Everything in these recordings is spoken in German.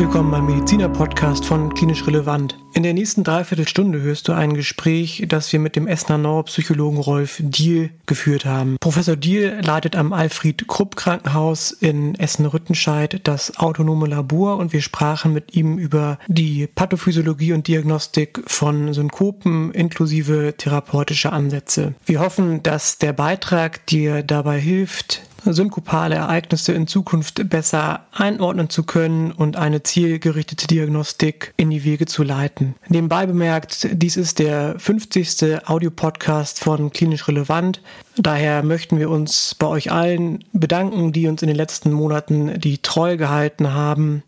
Willkommen beim Mediziner-Podcast von Klinisch Relevant. In der nächsten Dreiviertelstunde hörst du ein Gespräch, das wir mit dem Essener Neuropsychologen Rolf Diel geführt haben. Professor Diel leitet am Alfred Krupp Krankenhaus in Essen-Rüttenscheid das autonome Labor und wir sprachen mit ihm über die Pathophysiologie und Diagnostik von Synkopen inklusive therapeutischer Ansätze. Wir hoffen, dass der Beitrag dir dabei hilft, synkopale Ereignisse in Zukunft besser einordnen zu können und eine zielgerichtete Diagnostik in die Wege zu leiten. Nebenbei bemerkt, dies ist der 50. Audiopodcast von Klinisch Relevant. Daher möchten wir uns bei euch allen bedanken, die uns in den letzten Monaten die Treue gehalten haben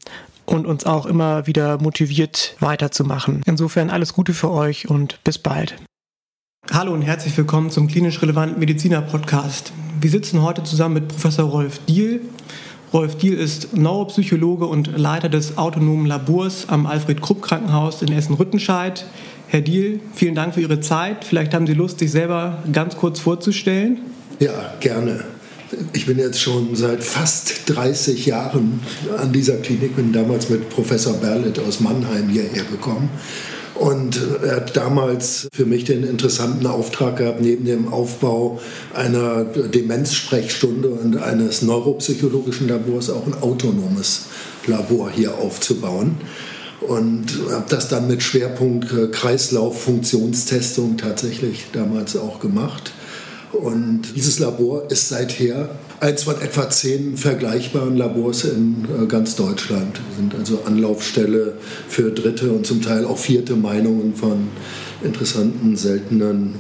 und uns auch immer wieder motiviert weiterzumachen. Insofern alles Gute für euch und bis bald. Hallo und herzlich willkommen zum klinisch relevanten Mediziner Podcast. Wir sitzen heute zusammen mit Professor Rolf Diel. Rolf Diel ist Neuropsychologe und Leiter des autonomen Labors am Alfred Krupp Krankenhaus in Essen-Rüttenscheid. Herr Diel, vielen Dank für Ihre Zeit. Vielleicht haben Sie Lust, sich selber ganz kurz vorzustellen. Ja, gerne. Ich bin jetzt schon seit fast 30 Jahren an dieser Klinik, bin damals mit Professor Berlet aus Mannheim hierher gekommen und er hat damals für mich den interessanten Auftrag gehabt, neben dem Aufbau einer Demenzsprechstunde und eines neuropsychologischen Labors auch ein autonomes Labor hier aufzubauen. Und habe das dann mit Schwerpunkt äh, Kreislauffunktionstestung tatsächlich damals auch gemacht. Und dieses Labor ist seither eins von etwa zehn vergleichbaren Labors in äh, ganz Deutschland. Wir sind also Anlaufstelle für dritte und zum Teil auch vierte Meinungen von interessanten, seltenen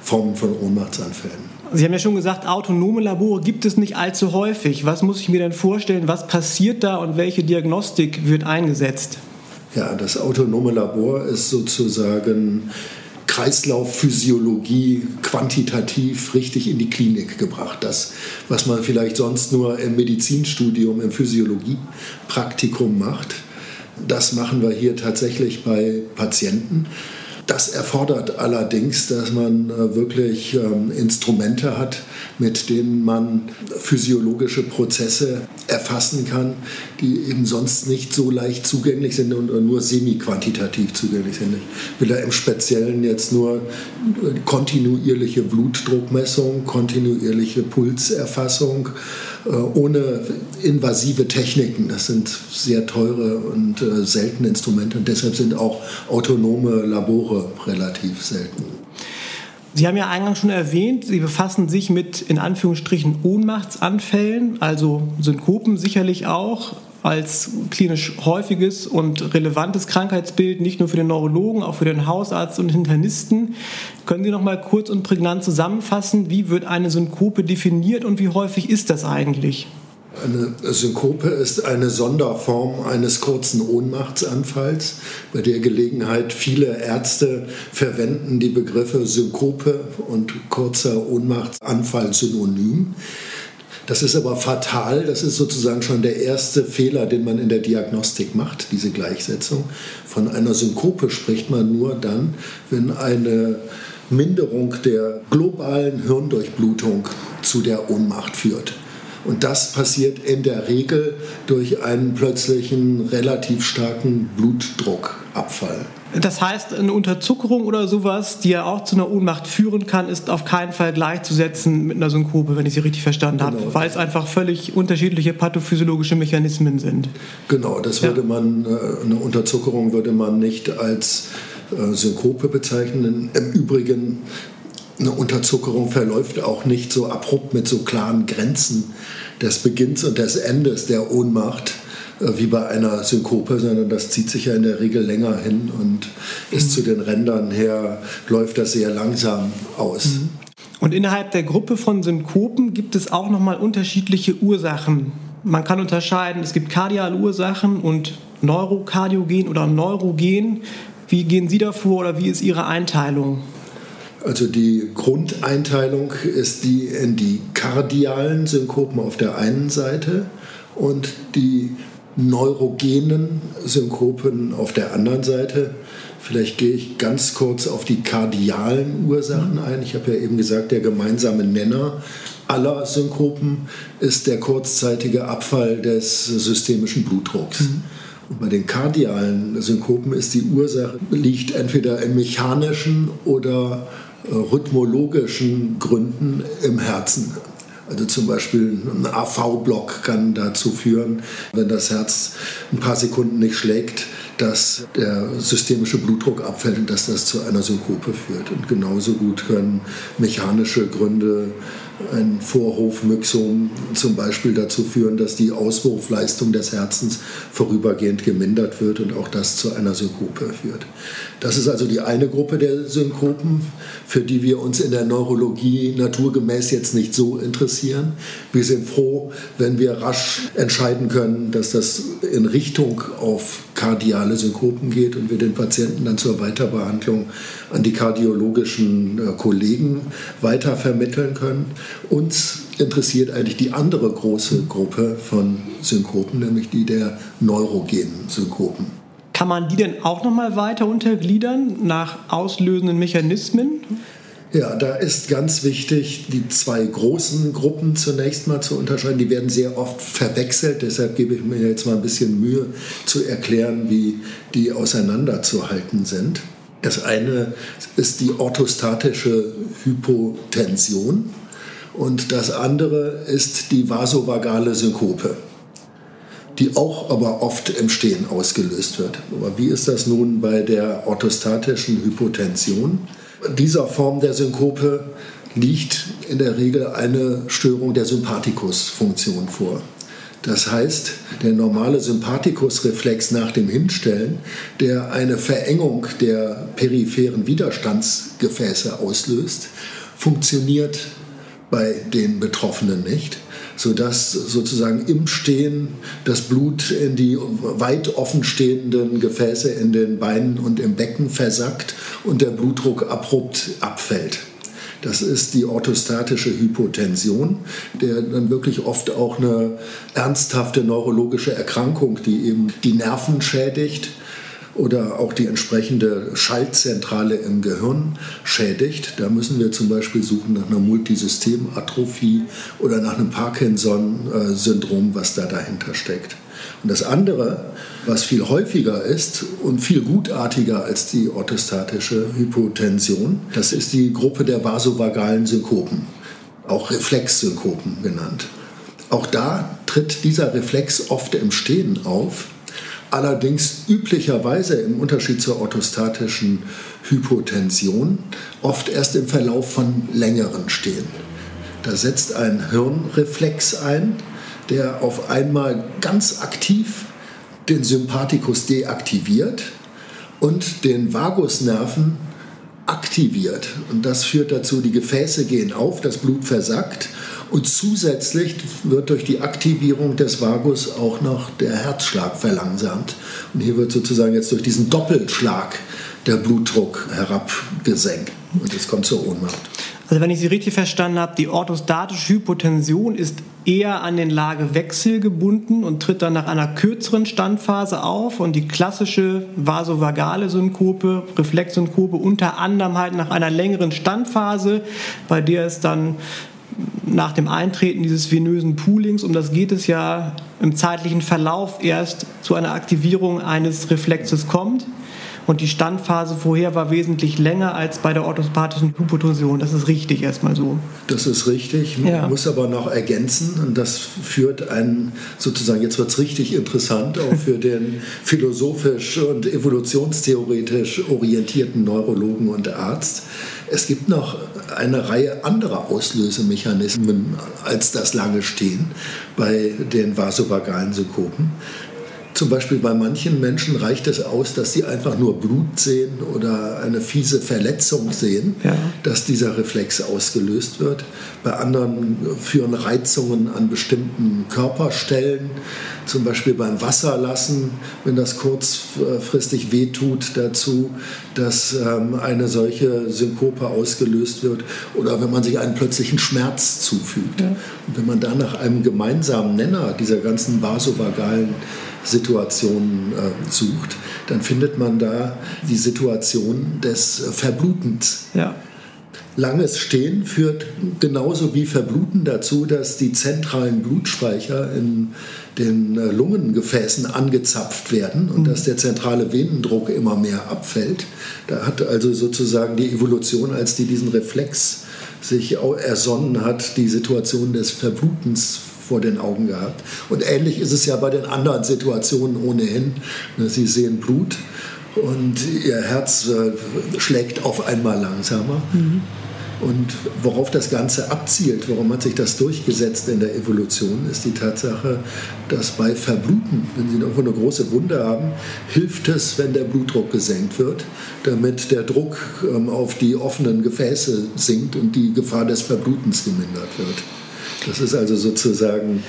Formen von Ohnmachtsanfällen. Sie haben ja schon gesagt, autonome Labore gibt es nicht allzu häufig. Was muss ich mir denn vorstellen? Was passiert da und welche Diagnostik wird eingesetzt? Ja, das autonome Labor ist sozusagen Kreislaufphysiologie quantitativ richtig in die Klinik gebracht. Das, was man vielleicht sonst nur im Medizinstudium, im Physiologiepraktikum macht, das machen wir hier tatsächlich bei Patienten. Das erfordert allerdings, dass man äh, wirklich ähm, Instrumente hat, mit denen man physiologische Prozesse erfassen kann, die eben sonst nicht so leicht zugänglich sind und nur semi-quantitativ zugänglich sind. Ich will da im Speziellen jetzt nur kontinuierliche Blutdruckmessung, kontinuierliche Pulserfassung, äh, ohne invasive Techniken. Das sind sehr teure und äh, seltene Instrumente und deshalb sind auch autonome Labore relativ selten. Sie haben ja eingangs schon erwähnt, Sie befassen sich mit in Anführungsstrichen Ohnmachtsanfällen, also Synkopen sicherlich auch als klinisch häufiges und relevantes Krankheitsbild, nicht nur für den Neurologen, auch für den Hausarzt und Internisten. Können Sie noch mal kurz und prägnant zusammenfassen, wie wird eine Synkope definiert und wie häufig ist das eigentlich? Eine Synkope ist eine Sonderform eines kurzen Ohnmachtsanfalls. Bei der Gelegenheit viele Ärzte verwenden die Begriffe Synkope und kurzer Ohnmachtsanfall synonym. Das ist aber fatal. Das ist sozusagen schon der erste Fehler, den man in der Diagnostik macht, diese Gleichsetzung. Von einer Synkope spricht man nur dann, wenn eine Minderung der globalen Hirndurchblutung zu der Ohnmacht führt. Und das passiert in der Regel durch einen plötzlichen relativ starken Blutdruckabfall. Das heißt, eine Unterzuckerung oder sowas, die ja auch zu einer Ohnmacht führen kann, ist auf keinen Fall gleichzusetzen mit einer Synkope, wenn ich Sie richtig verstanden genau. habe, weil es einfach völlig unterschiedliche pathophysiologische Mechanismen sind. Genau, das würde ja. man, äh, eine Unterzuckerung würde man nicht als äh, Synkope bezeichnen. Im Übrigen eine Unterzuckerung verläuft auch nicht so abrupt mit so klaren Grenzen des Beginns und des Endes der Ohnmacht wie bei einer Synkope, sondern das zieht sich ja in der Regel länger hin und ist mhm. zu den Rändern her, läuft das sehr langsam aus. Mhm. Und innerhalb der Gruppe von Synkopen gibt es auch nochmal unterschiedliche Ursachen. Man kann unterscheiden, es gibt kardiale Ursachen und Neurokardiogen oder Neurogen. Wie gehen Sie davor oder wie ist Ihre Einteilung? Also die Grundeinteilung ist die in die kardialen Synkopen auf der einen Seite und die neurogenen Synkopen auf der anderen Seite. Vielleicht gehe ich ganz kurz auf die kardialen Ursachen ein. Ich habe ja eben gesagt, der gemeinsame Nenner aller Synkopen ist der kurzzeitige Abfall des systemischen Blutdrucks. Mhm. Und bei den kardialen Synkopen ist die Ursache, liegt entweder in mechanischen oder äh, rhythmologischen Gründen im Herzen. Also zum Beispiel ein AV-Block kann dazu führen, wenn das Herz ein paar Sekunden nicht schlägt, dass der systemische Blutdruck abfällt und dass das zu einer Synkope führt. Und genauso gut können mechanische Gründe ein Vorhofmyxom zum Beispiel dazu führen, dass die Auswurfleistung des Herzens vorübergehend gemindert wird und auch das zu einer Synkope führt. Das ist also die eine Gruppe der Synkopen, für die wir uns in der Neurologie naturgemäß jetzt nicht so interessieren. Wir sind froh, wenn wir rasch entscheiden können, dass das in Richtung auf kardiale Synkopen geht und wir den Patienten dann zur Weiterbehandlung an die kardiologischen äh, Kollegen weitervermitteln können. Uns interessiert eigentlich die andere große Gruppe von Synkopen, nämlich die der neurogenen Synkopen. Kann man die denn auch noch mal weiter untergliedern nach auslösenden Mechanismen? Ja, da ist ganz wichtig, die zwei großen Gruppen zunächst mal zu unterscheiden. Die werden sehr oft verwechselt, deshalb gebe ich mir jetzt mal ein bisschen Mühe zu erklären, wie die auseinanderzuhalten sind. Das eine ist die orthostatische Hypotension und das andere ist die vasovagale Synkope, die auch aber oft im Stehen ausgelöst wird. Aber wie ist das nun bei der orthostatischen Hypotension? Dieser Form der Synkope liegt in der Regel eine Störung der Sympathikusfunktion vor. Das heißt, der normale Sympathikusreflex nach dem Hinstellen, der eine Verengung der peripheren Widerstandsgefäße auslöst, funktioniert bei den Betroffenen nicht, sodass sozusagen im Stehen das Blut in die weit offenstehenden Gefäße in den Beinen und im Becken versackt und der Blutdruck abrupt abfällt. Das ist die orthostatische Hypotension, der dann wirklich oft auch eine ernsthafte neurologische Erkrankung, die eben die Nerven schädigt, oder auch die entsprechende Schaltzentrale im Gehirn schädigt. Da müssen wir zum Beispiel suchen nach einer Multisystematrophie oder nach einem Parkinson-Syndrom, was da dahinter steckt. Und das andere, was viel häufiger ist und viel gutartiger als die orthostatische Hypotension, das ist die Gruppe der vasovagalen Synkopen, auch Reflexsynkopen genannt. Auch da tritt dieser Reflex oft im Stehen auf allerdings üblicherweise im Unterschied zur orthostatischen Hypotension oft erst im Verlauf von längeren Stehen. Da setzt ein Hirnreflex ein, der auf einmal ganz aktiv den Sympathikus deaktiviert und den Vagusnerven aktiviert. Und das führt dazu, die Gefäße gehen auf, das Blut versackt und zusätzlich wird durch die Aktivierung des Vagus auch noch der Herzschlag verlangsamt. Und hier wird sozusagen jetzt durch diesen Doppelschlag der Blutdruck herabgesenkt. Und es kommt zur Ohnmacht. Also wenn ich Sie richtig verstanden habe, die orthostatische Hypotension ist eher an den Lagewechsel gebunden und tritt dann nach einer kürzeren Standphase auf und die klassische vasovagale Synkope, Reflexsynkope unter anderem halt nach einer längeren Standphase, bei der es dann nach dem Eintreten dieses venösen Poolings, um das geht es ja im zeitlichen Verlauf erst zu einer Aktivierung eines Reflexes kommt. Und die Standphase vorher war wesentlich länger als bei der orthopathischen Hypotension. Das ist richtig erstmal so. Das ist richtig. Man ja. muss aber noch ergänzen, und das führt einen sozusagen, jetzt wird es richtig interessant, auch für den philosophisch und evolutionstheoretisch orientierten Neurologen und Arzt. Es gibt noch eine Reihe anderer Auslösemechanismen als das lange Stehen bei den vasovagalen Synkopen. Zum Beispiel bei manchen Menschen reicht es aus, dass sie einfach nur Blut sehen oder eine fiese Verletzung sehen, ja. dass dieser Reflex ausgelöst wird. Bei anderen führen Reizungen an bestimmten Körperstellen, zum Beispiel beim Wasserlassen, wenn das kurzfristig wehtut, dazu, dass ähm, eine solche Synkope ausgelöst wird oder wenn man sich einen plötzlichen Schmerz zufügt. Ja. Und wenn man da nach einem gemeinsamen Nenner dieser ganzen vasovagalen Situationen äh, sucht, dann findet man da die Situation des Verblutens. Ja. Langes Stehen führt genauso wie Verbluten dazu, dass die zentralen Blutspeicher in den äh, Lungengefäßen angezapft werden und mhm. dass der zentrale Venendruck immer mehr abfällt. Da hat also sozusagen die Evolution, als die diesen Reflex sich ersonnen hat, die Situation des Verblutens vor den Augen gehabt. Und ähnlich ist es ja bei den anderen Situationen ohnehin. Sie sehen Blut und ihr Herz äh, schlägt auf einmal langsamer. Mhm. Und worauf das Ganze abzielt, warum hat sich das durchgesetzt in der Evolution, ist die Tatsache, dass bei Verbluten, wenn Sie irgendwo eine große Wunde haben, hilft es, wenn der Blutdruck gesenkt wird, damit der Druck ähm, auf die offenen Gefäße sinkt und die Gefahr des Verblutens gemindert wird. Das ist also sozusagen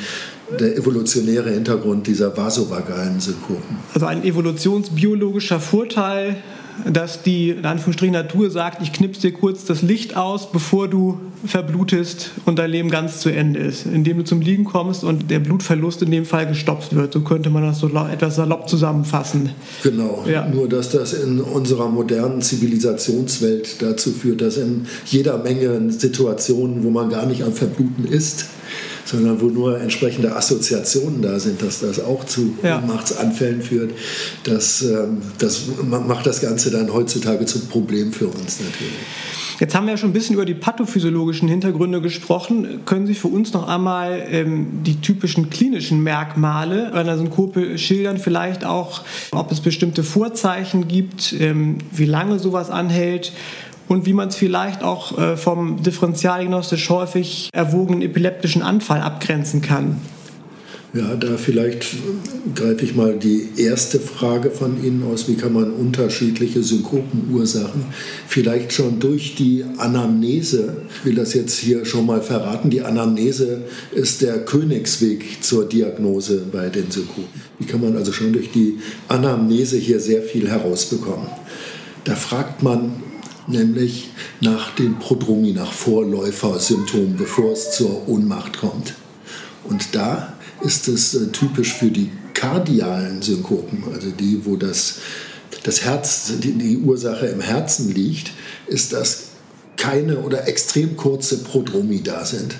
der evolutionäre Hintergrund dieser vasovagalen Synkopen. Also ein evolutionsbiologischer Vorteil dass die in Anführungsstrichen Natur sagt, ich knipse dir kurz das Licht aus, bevor du verblutest und dein Leben ganz zu Ende ist, indem du zum Liegen kommst und der Blutverlust in dem Fall gestopft wird. So könnte man das so etwas salopp zusammenfassen. Genau, ja. nur dass das in unserer modernen Zivilisationswelt dazu führt, dass in jeder Menge Situationen, wo man gar nicht am Verbluten ist, sondern wo nur entsprechende Assoziationen da sind, dass das auch zu ja. Machtsanfällen führt. Das, ähm, das macht das Ganze dann heutzutage zum Problem für uns natürlich. Jetzt haben wir ja schon ein bisschen über die pathophysiologischen Hintergründe gesprochen. Können Sie für uns noch einmal ähm, die typischen klinischen Merkmale einer Synkope schildern? Vielleicht auch, ob es bestimmte Vorzeichen gibt, ähm, wie lange sowas anhält und wie man es vielleicht auch äh, vom differentialdiagnostisch häufig erwogenen epileptischen Anfall abgrenzen kann. Ja, da vielleicht greife ich mal die erste Frage von Ihnen aus. Wie kann man unterschiedliche Synkopenursachen vielleicht schon durch die Anamnese, ich will das jetzt hier schon mal verraten, die Anamnese ist der Königsweg zur Diagnose bei den Synkopen. Wie kann man also schon durch die Anamnese hier sehr viel herausbekommen? Da fragt man nämlich nach den Prodromi, nach Vorläufersymptomen, bevor es zur Ohnmacht kommt. Und da ist es äh, typisch für die kardialen Synkopen, also die, wo das, das Herz, die, die Ursache im Herzen liegt, ist, dass keine oder extrem kurze Prodromi da sind.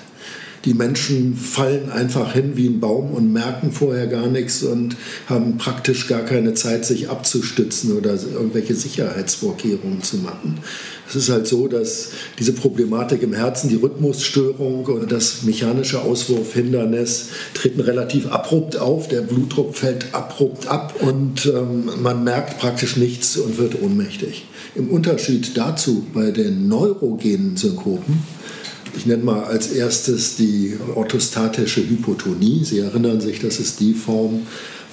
Die Menschen fallen einfach hin wie ein Baum und merken vorher gar nichts und haben praktisch gar keine Zeit, sich abzustützen oder irgendwelche Sicherheitsvorkehrungen zu machen. Es ist halt so, dass diese Problematik im Herzen, die Rhythmusstörung und das mechanische Auswurfhindernis treten relativ abrupt auf. Der Blutdruck fällt abrupt ab und ähm, man merkt praktisch nichts und wird ohnmächtig. Im Unterschied dazu bei den neurogenen Synkopen ich nenne mal als erstes die orthostatische Hypotonie. Sie erinnern sich, das ist die Form,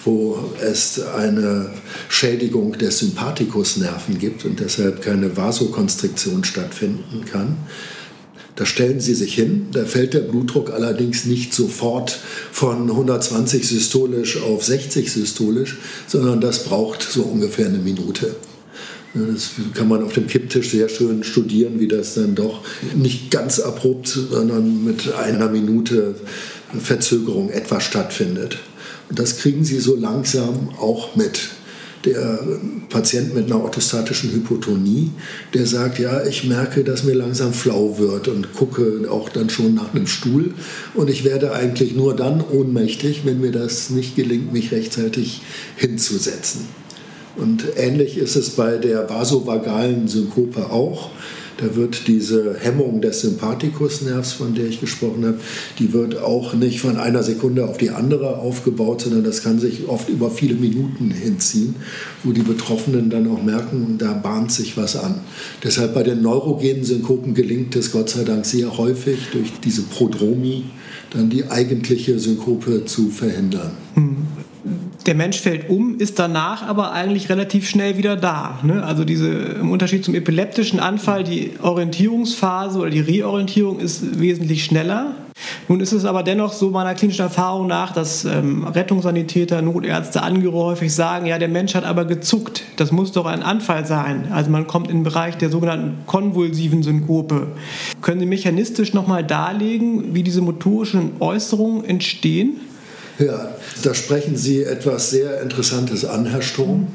wo es eine Schädigung der Sympathikusnerven gibt und deshalb keine Vasokonstriktion stattfinden kann. Da stellen Sie sich hin, da fällt der Blutdruck allerdings nicht sofort von 120 systolisch auf 60 systolisch, sondern das braucht so ungefähr eine Minute. Das kann man auf dem Kipptisch sehr schön studieren, wie das dann doch nicht ganz abrupt, sondern mit einer Minute Verzögerung etwa stattfindet. Und das kriegen Sie so langsam auch mit. Der Patient mit einer orthostatischen Hypotonie, der sagt, ja, ich merke, dass mir langsam flau wird und gucke auch dann schon nach einem Stuhl. Und ich werde eigentlich nur dann ohnmächtig, wenn mir das nicht gelingt, mich rechtzeitig hinzusetzen. Und ähnlich ist es bei der vasovagalen Synkope auch. Da wird diese Hemmung des Sympathikusnervs, von der ich gesprochen habe, die wird auch nicht von einer Sekunde auf die andere aufgebaut, sondern das kann sich oft über viele Minuten hinziehen, wo die Betroffenen dann auch merken, da bahnt sich was an. Deshalb bei den neurogenen Synkopen gelingt es Gott sei Dank sehr häufig durch diese Prodromie dann die eigentliche Synkope zu verhindern. Hm der Mensch fällt um, ist danach aber eigentlich relativ schnell wieder da. Ne? Also diese, im Unterschied zum epileptischen Anfall, die Orientierungsphase oder die Reorientierung ist wesentlich schneller. Nun ist es aber dennoch so meiner klinischen Erfahrung nach, dass ähm, Rettungssanitäter, Notärzte, Angehörige häufig sagen, ja, der Mensch hat aber gezuckt. Das muss doch ein Anfall sein. Also man kommt in den Bereich der sogenannten konvulsiven Synkope. Können Sie mechanistisch nochmal darlegen, wie diese motorischen Äußerungen entstehen? Ja, da sprechen Sie etwas sehr Interessantes an, Herr Sturm.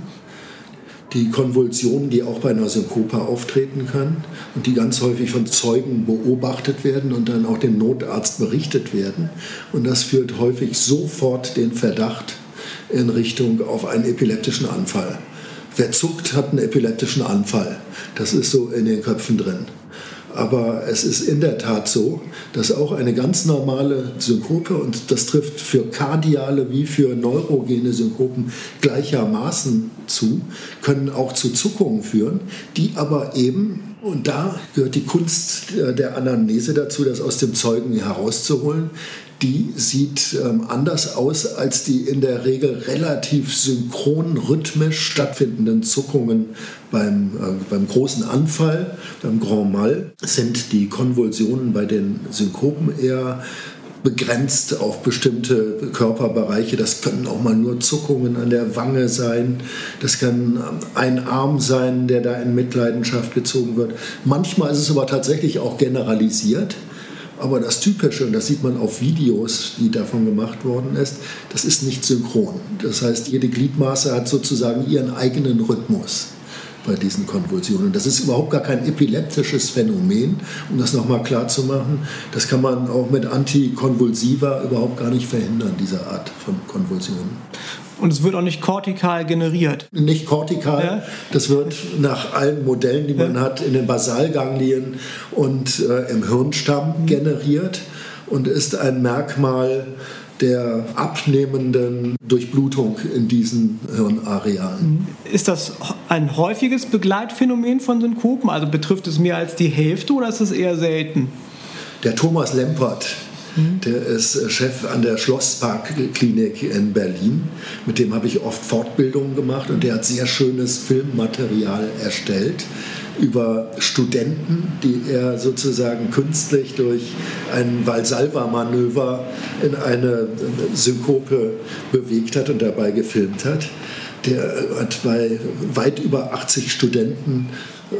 die Konvulsionen, die auch bei einer Synkope auftreten können und die ganz häufig von Zeugen beobachtet werden und dann auch dem Notarzt berichtet werden. Und das führt häufig sofort den Verdacht in Richtung auf einen epileptischen Anfall. Wer zuckt, hat einen epileptischen Anfall. Das ist so in den Köpfen drin. Aber es ist in der Tat so, dass auch eine ganz normale Synkope, und das trifft für kardiale wie für neurogene Synkopen gleichermaßen zu, können auch zu Zuckungen führen, die aber eben und da gehört die Kunst der Anamnese dazu, das aus dem Zeugen herauszuholen die sieht ähm, anders aus als die in der Regel relativ synchron, rhythmisch stattfindenden Zuckungen beim, äh, beim großen Anfall, beim Grand Mal. Sind die Konvulsionen bei den Synkopen eher begrenzt auf bestimmte Körperbereiche. Das können auch mal nur Zuckungen an der Wange sein. Das kann ähm, ein Arm sein, der da in Mitleidenschaft gezogen wird. Manchmal ist es aber tatsächlich auch generalisiert. Aber das Typische, und das sieht man auf Videos, die davon gemacht worden ist, das ist nicht synchron. Das heißt, jede Gliedmaße hat sozusagen ihren eigenen Rhythmus bei diesen Konvulsionen. Das ist überhaupt gar kein epileptisches Phänomen, um das nochmal klar zu machen. Das kann man auch mit Antikonvulsiva überhaupt gar nicht verhindern, diese Art von Konvulsionen. Und es wird auch nicht kortikal generiert. Nicht kortikal. Ja. Das wird nach allen Modellen, die man ja. hat, in den Basalganglien und äh, im Hirnstamm mhm. generiert und ist ein Merkmal der abnehmenden Durchblutung in diesen Hirnarealen. Mhm. Ist das ein häufiges Begleitphänomen von Synkopen? Also betrifft es mehr als die Hälfte oder ist es eher selten? Der Thomas Lempert, der ist äh, Chef an der Schlossparkklinik in Berlin. Mit dem habe ich oft Fortbildungen gemacht und der hat sehr schönes Filmmaterial erstellt über Studenten, die er sozusagen künstlich durch ein Valsalva-Manöver in eine Synkope bewegt hat und dabei gefilmt hat. Der hat bei weit über 80 Studenten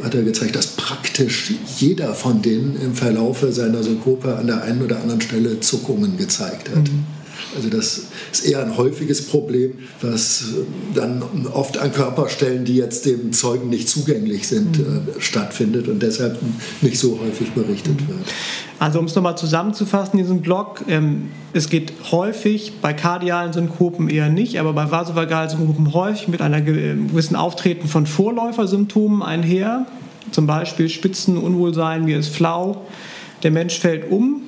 hat er gezeigt, dass praktisch jeder von denen im Verlaufe seiner Synkope an der einen oder anderen Stelle Zuckungen gezeigt hat. Mhm. Also das ist eher ein häufiges Problem, was dann oft an Körperstellen, die jetzt dem Zeugen nicht zugänglich sind, mhm. äh, stattfindet und deshalb nicht so häufig berichtet wird. Also um es nochmal zusammenzufassen, diesen Blog, ähm, es geht häufig bei kardialen Synkopen eher nicht, aber bei vasovagalen Synkopen häufig mit einer gewissen Auftreten von Vorläufersymptomen einher, zum Beispiel Spitzenunwohlsein, wie es flau, der Mensch fällt um,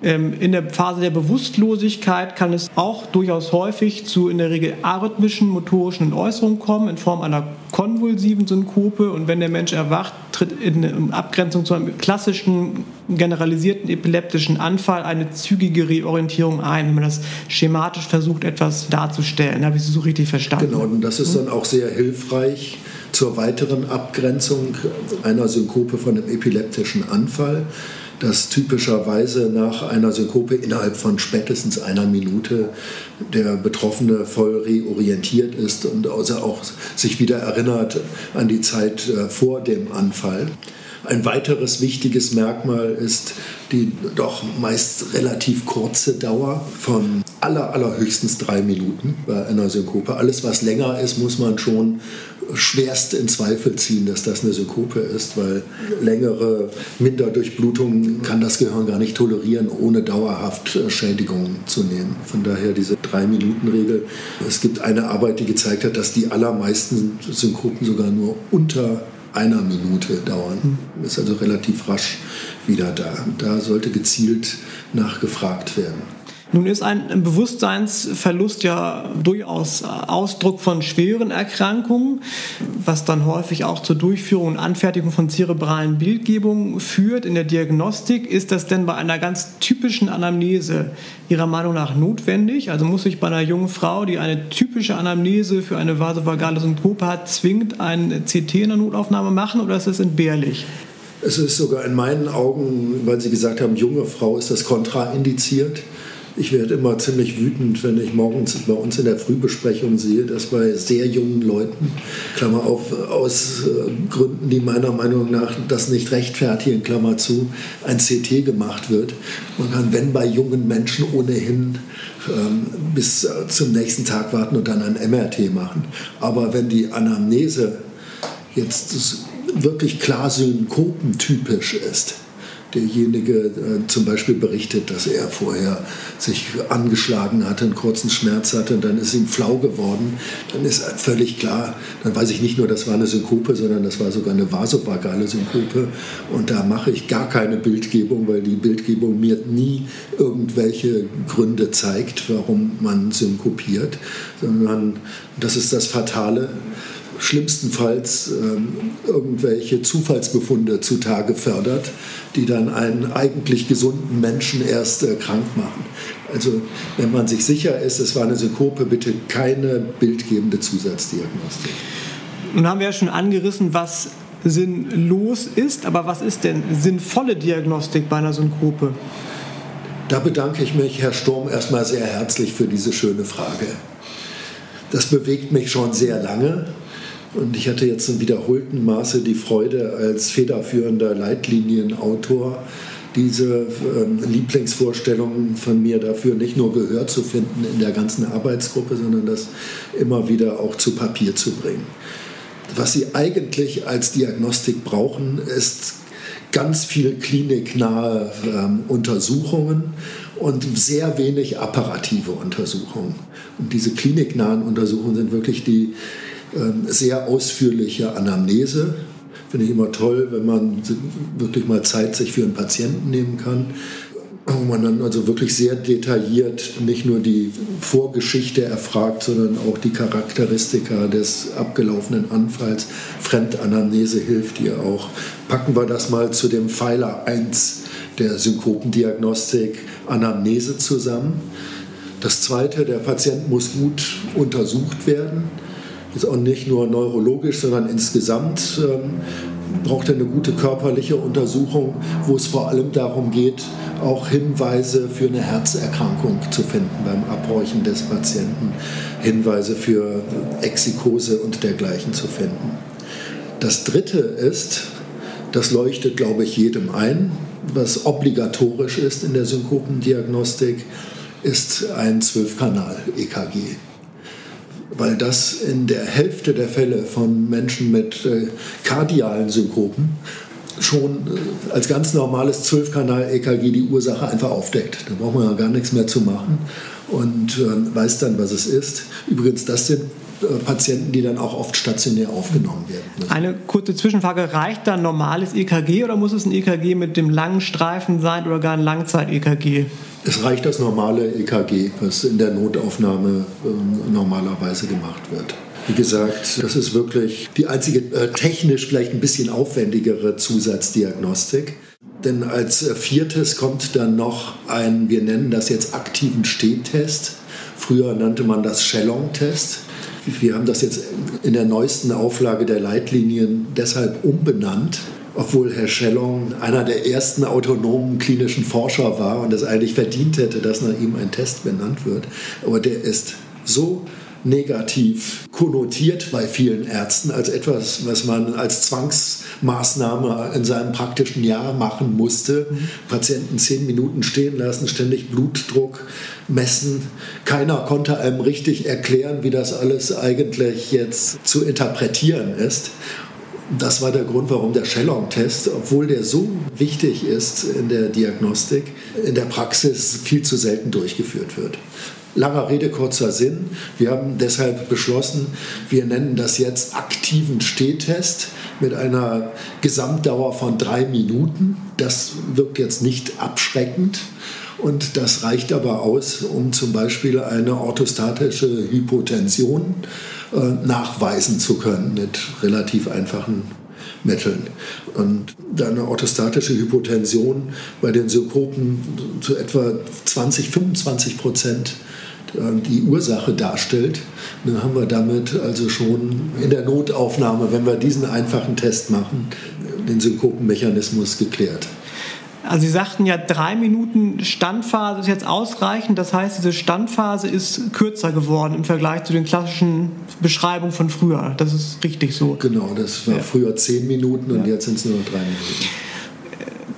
in der Phase der Bewusstlosigkeit kann es auch durchaus häufig zu in der Regel arrhythmischen motorischen Äußerungen kommen in Form einer konvulsiven Synkope und wenn der Mensch erwacht, tritt in Abgrenzung zu einem klassischen generalisierten epileptischen Anfall eine zügige Reorientierung ein, wenn man das schematisch versucht etwas darzustellen. Habe ich Sie so richtig verstanden? Genau, und das ist dann auch sehr hilfreich zur weiteren Abgrenzung einer Synkope von einem epileptischen Anfall dass typischerweise nach einer Synkope innerhalb von spätestens einer Minute der Betroffene voll reorientiert ist und also auch sich wieder erinnert an die Zeit äh, vor dem Anfall. Ein weiteres wichtiges Merkmal ist die doch meist relativ kurze Dauer von aller, allerhöchstens drei Minuten bei einer Synkope. Alles, was länger ist, muss man schon schwerst in Zweifel ziehen, dass das eine Synkope ist, weil längere Minderdurchblutungen kann das Gehirn gar nicht tolerieren, ohne dauerhaft äh, Schädigungen zu nehmen. Von daher diese Drei-Minuten-Regel. Es gibt eine Arbeit, die gezeigt hat, dass die allermeisten Synkopen sogar nur unter einer Minute dauern. Ist also relativ rasch wieder da. Da sollte gezielt nachgefragt werden. Nun ist ein Bewusstseinsverlust ja durchaus Ausdruck von schweren Erkrankungen, was dann häufig auch zur Durchführung und Anfertigung von zerebralen Bildgebungen führt. In der Diagnostik ist das denn bei einer ganz typischen Anamnese Ihrer Meinung nach notwendig? Also muss ich bei einer jungen Frau, die eine typische Anamnese für eine vasovagale Synkope hat, zwingend ein CT in der Notaufnahme machen oder ist das entbehrlich? Es ist sogar in meinen Augen, weil Sie gesagt haben, junge Frau, ist das kontraindiziert Ich werde immer ziemlich wütend, wenn ich morgens bei uns in der Frühbesprechung sehe, dass bei sehr jungen Leuten, Klammer auf, aus äh, Gründen, die meiner Meinung nach das nicht rechtfertigen, Klammer zu, ein CT gemacht wird. Man kann, wenn bei jungen Menschen ohnehin ähm, bis äh, zum nächsten Tag warten und dann ein MRT machen. Aber wenn die Anamnese jetzt wirklich klar synkopentypisch ist, derjenige äh, zum Beispiel berichtet, dass er vorher sich angeschlagen hatte, einen kurzen Schmerz hatte und dann ist ihm flau geworden, dann ist völlig klar, dann weiß ich nicht nur, das war eine Synkope, sondern das war sogar eine vasovagale Synkope. Und da mache ich gar keine Bildgebung, weil die Bildgebung mir nie irgendwelche Gründe zeigt, warum man synkopiert, sondern das ist das Fatale. Schlimmstenfalls ähm, irgendwelche Zufallsbefunde zutage fördert, die dann einen eigentlich gesunden Menschen erst äh, krank machen. Also wenn man sich sicher ist, es war eine Synkope, bitte keine bildgebende Zusatzdiagnostik. Nun haben wir ja schon angerissen, was sinnlos ist, aber was ist denn sinnvolle Diagnostik bei einer Synkope? Da bedanke ich mich, Herr Sturm, erstmal sehr herzlich für diese schöne Frage. Das bewegt mich schon sehr lange und ich hatte jetzt in wiederholten Maße die Freude, als federführender Leitlinienautor diese ähm, Lieblingsvorstellungen von mir dafür nicht nur Gehör zu finden in der ganzen Arbeitsgruppe, sondern das immer wieder auch zu Papier zu bringen. Was Sie eigentlich als Diagnostik brauchen, ist ganz viel kliniknahe ähm, Untersuchungen und sehr wenig apparative Untersuchungen. Und diese kliniknahen Untersuchungen sind wirklich die sehr ausführliche Anamnese. Finde ich immer toll, wenn man wirklich mal Zeit sich für einen Patienten nehmen kann. Wo man dann also wirklich sehr detailliert nicht nur die Vorgeschichte erfragt, sondern auch die Charakteristika des abgelaufenen Anfalls. Fremdanamnese hilft hier auch. Packen wir das mal zu dem Pfeiler 1 der Synkopendiagnostik, Anamnese zusammen. Das zweite, der Patient muss gut untersucht werden ist auch nicht nur neurologisch, sondern insgesamt ähm, braucht er eine gute körperliche Untersuchung, wo es vor allem darum geht, auch Hinweise für eine Herzerkrankung zu finden beim Abhorchen des Patienten, Hinweise für Exikose und dergleichen zu finden. Das Dritte ist, das leuchtet, glaube ich, jedem ein, was obligatorisch ist in der Synkopendiagnostik, ist ein Zwölfkanal-EKG weil das in der Hälfte der Fälle von Menschen mit äh, kardialen Synkopen schon äh, als ganz normales 12-Kanal-EKG die Ursache einfach aufdeckt. Da braucht man ja gar nichts mehr zu machen und äh, weiß dann, was es ist. Übrigens, das sind äh, Patienten, die dann auch oft stationär aufgenommen werden. Müssen. Eine kurze Zwischenfrage, reicht da ein normales EKG oder muss es ein EKG mit dem langen Streifen sein oder gar ein Langzeit-EKG? Es reicht das normale EKG, was in der Notaufnahme äh, normalerweise gemacht wird. Wie gesagt, das ist wirklich die einzige äh, technisch vielleicht ein bisschen aufwendigere Zusatzdiagnostik. Denn als äh, viertes kommt dann noch ein, wir nennen das jetzt aktiven Stehtest. Früher nannte man das Shellong-Test. Wir haben das jetzt in der neuesten Auflage der Leitlinien deshalb umbenannt, obwohl Herr Schellong einer der ersten autonomen klinischen Forscher war und es eigentlich verdient hätte, dass nach ihm ein Test benannt wird. Aber der ist so negativ konnotiert bei vielen Ärzten als etwas, was man als Zwangsmaßnahme in seinem praktischen Jahr machen musste. Patienten zehn Minuten stehen lassen, ständig Blutdruck messen. Keiner konnte einem richtig erklären, wie das alles eigentlich jetzt zu interpretieren ist. Das war der Grund, warum der Shellong-Test, obwohl der so wichtig ist in der Diagnostik, in der Praxis viel zu selten durchgeführt wird. Langer Rede, kurzer Sinn. Wir haben deshalb beschlossen, wir nennen das jetzt aktiven Stehtest mit einer Gesamtdauer von drei Minuten. Das wirkt jetzt nicht abschreckend. Und das reicht aber aus, um zum Beispiel eine orthostatische Hypotension äh, nachweisen zu können mit relativ einfachen Mitteln. Und eine orthostatische Hypotension bei den Synkopen zu etwa 20, 25 Prozent die Ursache darstellt, dann haben wir damit also schon in der Notaufnahme, wenn wir diesen einfachen Test machen, den Synkopenmechanismus geklärt. Also Sie sagten ja, drei Minuten Standphase ist jetzt ausreichend. Das heißt, diese Standphase ist kürzer geworden im Vergleich zu den klassischen Beschreibungen von früher. Das ist richtig so. Genau, das war ja. früher zehn Minuten und ja. jetzt sind es nur noch drei Minuten.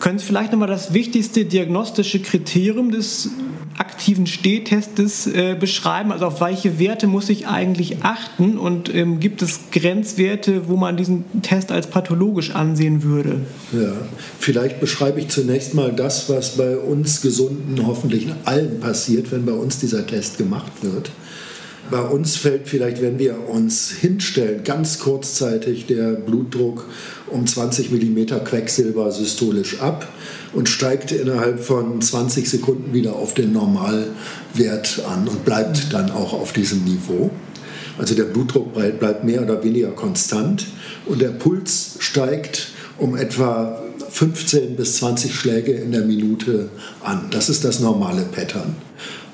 Können Sie vielleicht nochmal das wichtigste diagnostische Kriterium des aktiven Stehtestes äh, beschreiben? Also auf welche Werte muss ich eigentlich achten und ähm, gibt es Grenzwerte, wo man diesen Test als pathologisch ansehen würde? Ja, vielleicht beschreibe ich zunächst mal das, was bei uns Gesunden hoffentlich allen passiert, wenn bei uns dieser Test gemacht wird. Bei uns fällt vielleicht, wenn wir uns hinstellen, ganz kurzzeitig der Blutdruck um 20 mm Quecksilber systolisch ab und steigt innerhalb von 20 Sekunden wieder auf den Normalwert an und bleibt dann auch auf diesem Niveau. Also der Blutdruck bleibt mehr oder weniger konstant und der Puls steigt um etwa 15 bis 20 Schläge in der Minute an. Das ist das normale Pattern.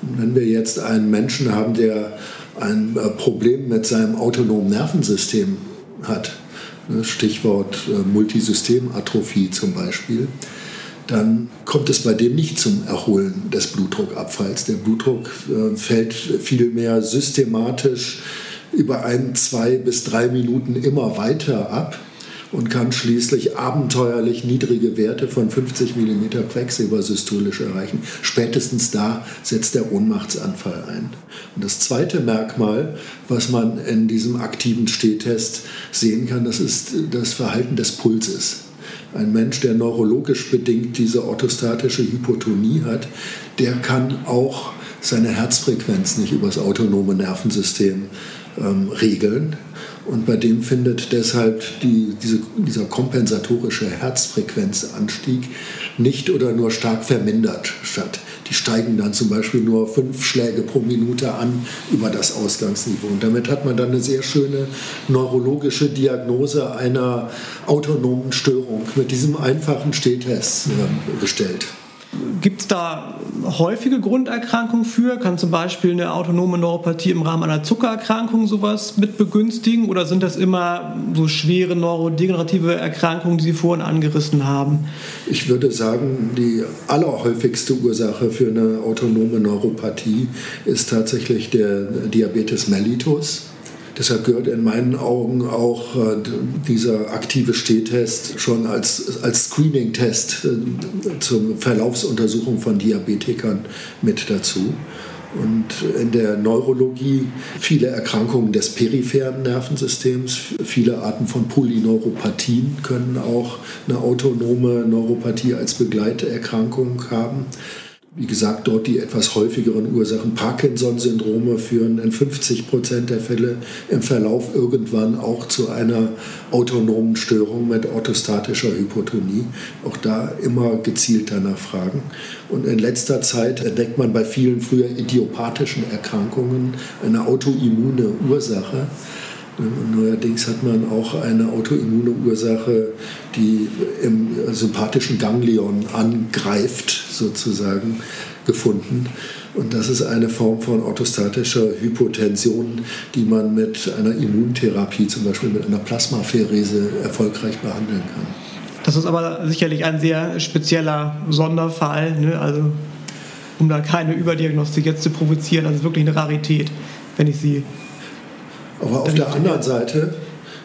Und wenn wir jetzt einen Menschen haben, der ein äh, Problem mit seinem autonomen Nervensystem hat, Stichwort äh, Multisystematrophie zum Beispiel, dann kommt es bei dem nicht zum Erholen des Blutdruckabfalls. Der Blutdruck äh, fällt vielmehr systematisch über ein, zwei bis drei Minuten immer weiter ab und kann schließlich abenteuerlich niedrige Werte von 50 mm Quecksilber systolisch erreichen. Spätestens da setzt der Ohnmachtsanfall ein. Und das zweite Merkmal, was man in diesem aktiven Stehtest sehen kann, das ist das Verhalten des Pulses. Ein Mensch, der neurologisch bedingt diese orthostatische Hypotonie hat, der kann auch seine Herzfrequenz nicht übers autonome Nervensystem ähm, regeln. Und bei dem findet deshalb die, diese, dieser kompensatorische Herzfrequenzanstieg nicht oder nur stark vermindert statt. Die steigen dann zum Beispiel nur fünf Schläge pro Minute an über das Ausgangsniveau. Und damit hat man dann eine sehr schöne neurologische Diagnose einer autonomen Störung mit diesem einfachen Stehtest äh, gestellt. Gibt es da häufige Grunderkrankungen für? Kann zum Beispiel eine autonome Neuropathie im Rahmen einer Zuckererkrankung sowas mit begünstigen? Oder sind das immer so schwere neurodegenerative Erkrankungen, die Sie vorhin angerissen haben? Ich würde sagen, die allerhäufigste Ursache für eine autonome Neuropathie ist tatsächlich der Diabetes mellitus. Deshalb gehört in meinen Augen auch äh, dieser aktive Stehtest schon als, als Screening-Test äh, zur Verlaufsuntersuchung von Diabetikern mit dazu. Und in der Neurologie viele Erkrankungen des peripheren Nervensystems, viele Arten von Polyneuropathien können auch eine autonome Neuropathie als Begleiterkrankung haben. Wie gesagt, dort die etwas häufigeren Ursachen. Parkinson-Syndrome führen in 50 Prozent der Fälle im Verlauf irgendwann auch zu einer autonomen Störung mit orthostatischer Hypotonie. Auch da immer gezielt danach fragen. Und in letzter Zeit entdeckt man bei vielen früher idiopathischen Erkrankungen eine autoimmune Ursache. Neuerdings hat man auch eine autoimmune Ursache, die im sympathischen Ganglion angreift, sozusagen, gefunden. Und das ist eine Form von orthostatischer Hypotension, die man mit einer Immuntherapie, zum Beispiel mit einer Plasmapherese, erfolgreich behandeln kann. Das ist aber sicherlich ein sehr spezieller Sonderfall, ne? also um da keine Überdiagnostik jetzt zu provozieren, also wirklich eine Rarität, wenn ich sie aber auf der anderen Seite,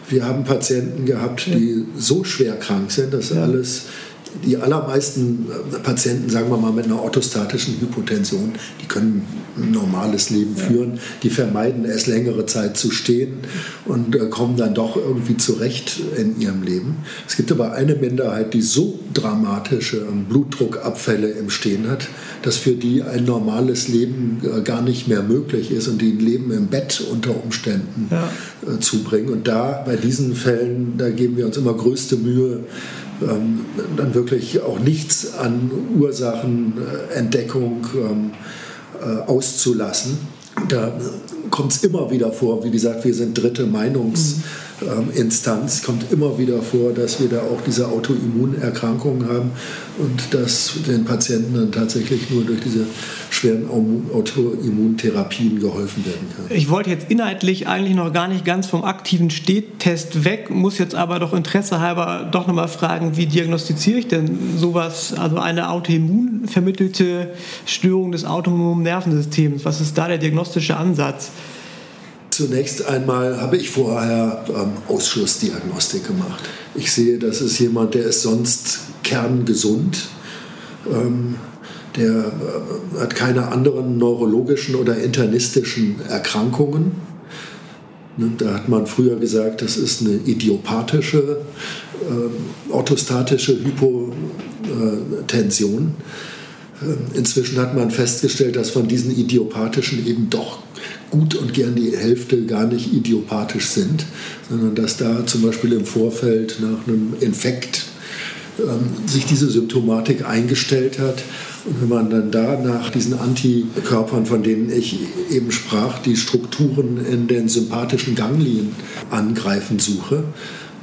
wir haben Patienten gehabt, die so schwer krank sind, dass alles die allermeisten äh, Patienten, sagen wir mal, mit einer orthostatischen Hypotension, die können ein normales Leben führen, die vermeiden es längere Zeit zu stehen und äh, kommen dann doch irgendwie zurecht in ihrem Leben. Es gibt aber eine Minderheit, die so dramatische ähm, Blutdruckabfälle im Stehen hat, dass für die ein normales Leben äh, gar nicht mehr möglich ist und die ein Leben im Bett unter Umständen ja. zubringen. Und da, bei diesen Fällen, da geben wir uns immer größte Mühe, dann wirklich auch nichts an Ursachenentdeckung ähm, äh, auszulassen. Da kommt es immer wieder vor, wie gesagt, wir sind dritte Meinungsinstanz, kommt immer wieder vor, dass wir da auch diese Autoimmunerkrankungen haben und dass den Patienten dann tatsächlich nur durch diese schweren Autoimmuntherapien geholfen werden kann. Ich wollte jetzt inhaltlich eigentlich noch gar nicht ganz vom aktiven Stehtest weg, muss jetzt aber doch Interesse halber doch nochmal fragen, wie diagnostiziere ich denn sowas, also eine autoimmunvermittelte Störung des autonomen Nervensystems? Was ist da der diagnostische Ansatz? Zunächst einmal habe ich vorher ähm, Ausschlussdiagnostik gemacht. Ich sehe, das ist jemand, der ist sonst kerngesund. Ähm, der äh, hat keine anderen neurologischen oder internistischen Erkrankungen. Ne, da hat man früher gesagt, das ist eine idiopathische, äh, orthostatische Hypotension. Ähm, inzwischen hat man festgestellt, dass von diesen idiopathischen eben doch gut und gern die Hälfte gar nicht idiopathisch sind, sondern dass da zum Beispiel im Vorfeld nach einem Infekt ähm, sich diese Symptomatik eingestellt hat. Und wenn man dann da nach diesen Antikörpern, von denen ich eben sprach, die Strukturen in den sympathischen Ganglien angreifen suche,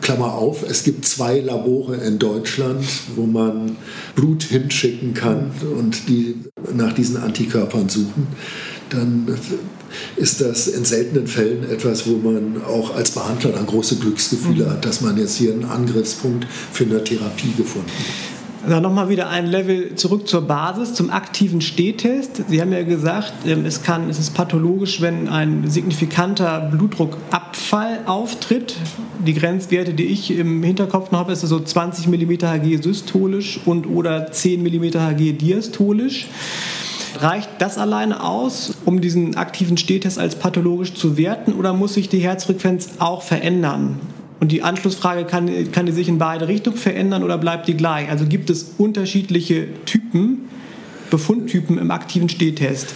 Klammer auf, es gibt zwei Labore in Deutschland, wo man Blut hinschicken kann und die nach diesen Antikörpern suchen, dann ist das in seltenen Fällen etwas, wo man auch als Behandler dann große Glücksgefühle mhm. hat, dass man jetzt hier einen Angriffspunkt für eine Therapie gefunden hat. Also nochmal wieder ein Level zurück zur Basis, zum aktiven Stehtest. Sie haben ja gesagt, ähm, es, kann, es ist pathologisch, wenn ein signifikanter Blutdruckabfall auftritt. Die Grenzwerte, die ich im Hinterkopf noch habe, ist so 20 mm Hg systolisch und oder 10 mm Hg diastolisch. Reicht das alleine aus, um diesen aktiven Stehtest als pathologisch zu werten oder muss sich die Herzfrequenz auch verändern? Und die Anschlussfrage, kann, kann die sich in beide Richtungen verändern oder bleibt die gleich? Also gibt es unterschiedliche Typen, Befundtypen im aktiven Stehtest?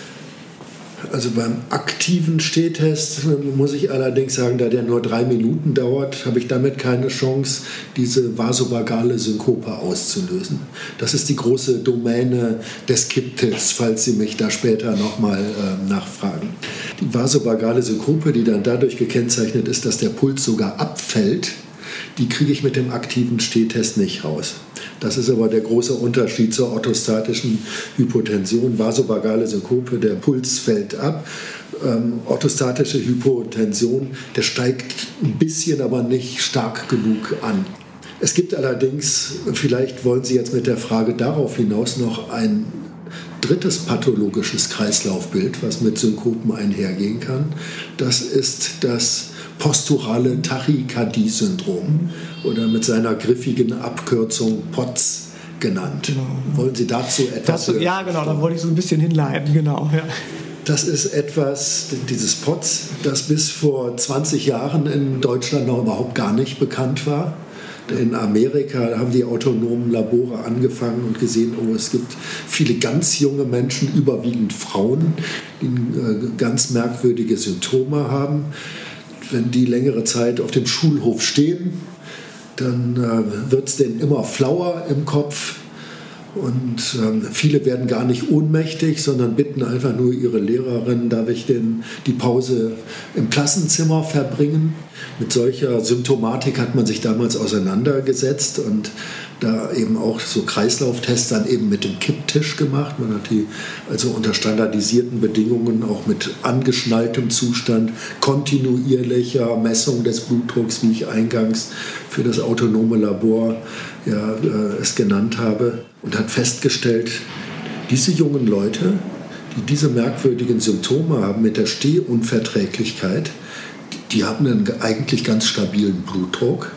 Also beim aktiven Stehtest muss ich allerdings sagen, da der nur drei Minuten dauert, habe ich damit keine Chance, diese vasovagale Synkope auszulösen. Das ist die große Domäne des Kipptests, falls Sie mich da später nochmal äh, nachfragen. Die vasovagale Synkope, die dann dadurch gekennzeichnet ist, dass der Puls sogar abfällt, die kriege ich mit dem aktiven Stehtest nicht raus. Das ist aber der große Unterschied zur orthostatischen Hypotension. Vasovagale Synkope, der Puls fällt ab. Ähm, orthostatische Hypotension, der steigt ein bisschen, aber nicht stark genug an. Es gibt allerdings, vielleicht wollen Sie jetzt mit der Frage darauf hinaus noch ein drittes pathologisches Kreislaufbild, was mit Synkopen einhergehen kann. Das ist das posturale Tachykardie-Syndrom oder mit seiner griffigen Abkürzung POTS genannt. Genau. Wollen Sie dazu etwas das, Ja, genau, da wollte ich so ein bisschen hinleiten, genau. Ja. Das ist etwas, dieses POTS, das bis vor 20 Jahren in Deutschland noch überhaupt gar nicht bekannt war. In Amerika haben die autonomen Labore angefangen und gesehen, oh, es gibt viele ganz junge Menschen, überwiegend Frauen, die äh, ganz merkwürdige Symptome haben wenn die längere Zeit auf dem Schulhof stehen, dann äh, wird es denen immer flauer im Kopf. Und ähm, viele werden gar nicht ohnmächtig, sondern bitten einfach nur ihre Lehrerin, darf ich denn die Pause im Klassenzimmer verbringen? Mit solcher Symptomatik hat man sich damals auseinandergesetzt und da eben auch so Kreislauftests dann eben mit dem Kipptisch gemacht. Man hat die also unter standardisierten Bedingungen auch mit angeschnalltem Zustand, kontinuierlicher Messung des Blutdrucks, wie ich eingangs für das autonome Labor ja, äh, es genannt habe, und hat festgestellt, diese jungen Leute, die diese merkwürdigen Symptome haben mit der Stehunverträglichkeit, die haben einen eigentlich ganz stabilen Blutdruck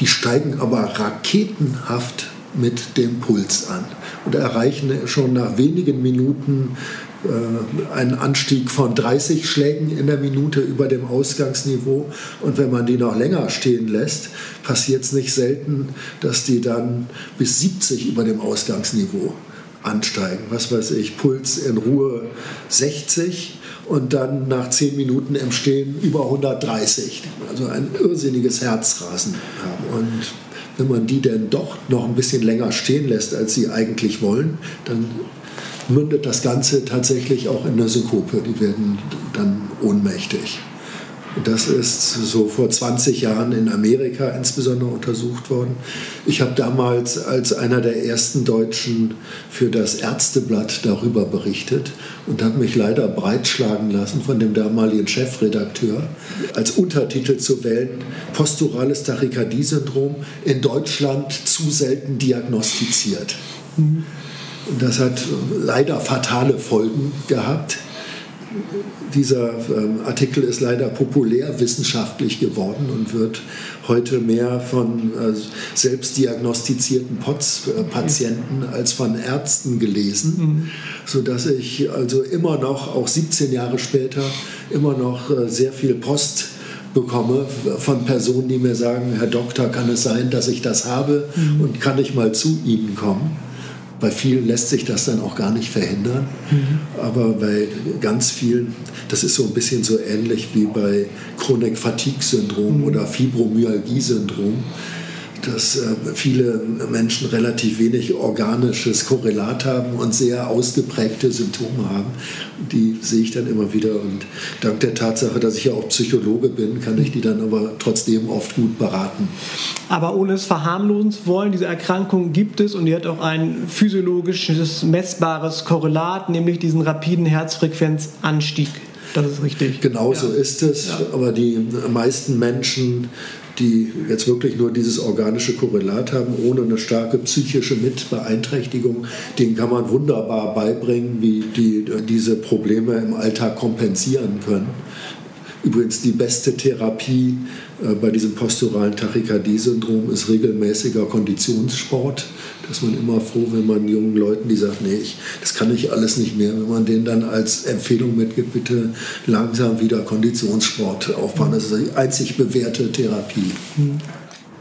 die steigen aber raketenhaft mit dem Puls an und erreichen schon nach wenigen Minuten äh, einen Anstieg von 30 Schlägen in der Minute über dem Ausgangsniveau. Und wenn man die noch länger stehen lässt, passiert es nicht selten, dass die dann bis 70 über dem Ausgangsniveau ansteigen. Was weiß ich, Puls in Ruhe 60 und dann nach 10 Minuten im Stehen über 130. Also ein irrsinniges Herzrasen haben. Und wenn man die denn doch noch ein bisschen länger stehen lässt, als sie eigentlich wollen, dann mündet das Ganze tatsächlich auch in der Synkope. Die werden dann ohnmächtig. Das ist so vor 20 Jahren in Amerika insbesondere untersucht worden. Ich habe damals als einer der ersten Deutschen für das Ärzteblatt darüber berichtet und habe mich leider breitschlagen lassen von dem damaligen Chefredakteur, als Untertitel zu wählen, Posturales Tachykardie-Syndrom in Deutschland zu selten diagnostiziert. Das hat leider fatale Folgen gehabt dieser ähm, Artikel ist leider populärwissenschaftlich geworden und wird heute mehr von äh, selbstdiagnostizierten POTS-Patienten als von Ärzten gelesen, mhm. sodass ich also immer noch, auch 17 Jahre später, immer noch äh, sehr viel Post bekomme von Personen, die mir sagen, Herr Doktor, kann es sein, dass ich das habe mhm. und kann ich mal zu Ihnen kommen? Bei vielen lässt sich das dann auch gar nicht verhindern, mhm. aber bei ganz vielen, das ist so ein bisschen so ähnlich wie bei Chronic Fatigue Syndrom mhm. oder Fibromyalgie Syndrom dass äh, viele Menschen relativ wenig organisches Korrelat haben und sehr ausgeprägte Symptome haben. Die sehe ich dann immer wieder und dank der Tatsache, dass ich ja auch Psychologe bin, kann ich die dann aber trotzdem oft gut beraten. Aber ohne es verharmlosen zu wollen, diese Erkrankung gibt es und die hat auch ein physiologisches, messbares Korrelat, nämlich diesen rapiden Herzfrequenzanstieg. Das ist richtig. Genau ja. so ist es. Ja. Aber die meisten Menschen die jetzt wirklich nur dieses organische Korrelat haben, ohne eine starke psychische Mitbeeinträchtigung, denen kann man wunderbar beibringen, wie die diese Probleme im Alltag kompensieren können. Übrigens die beste Therapie äh, bei diesem posturalen Tachykardie-Syndrom ist regelmäßiger Konditionssport ist man immer froh, wenn man jungen Leuten, die sagen, nee, ich, das kann ich alles nicht mehr, wenn man denen dann als Empfehlung mitgibt, bitte langsam wieder Konditionssport aufbauen. Das ist die einzig bewährte Therapie.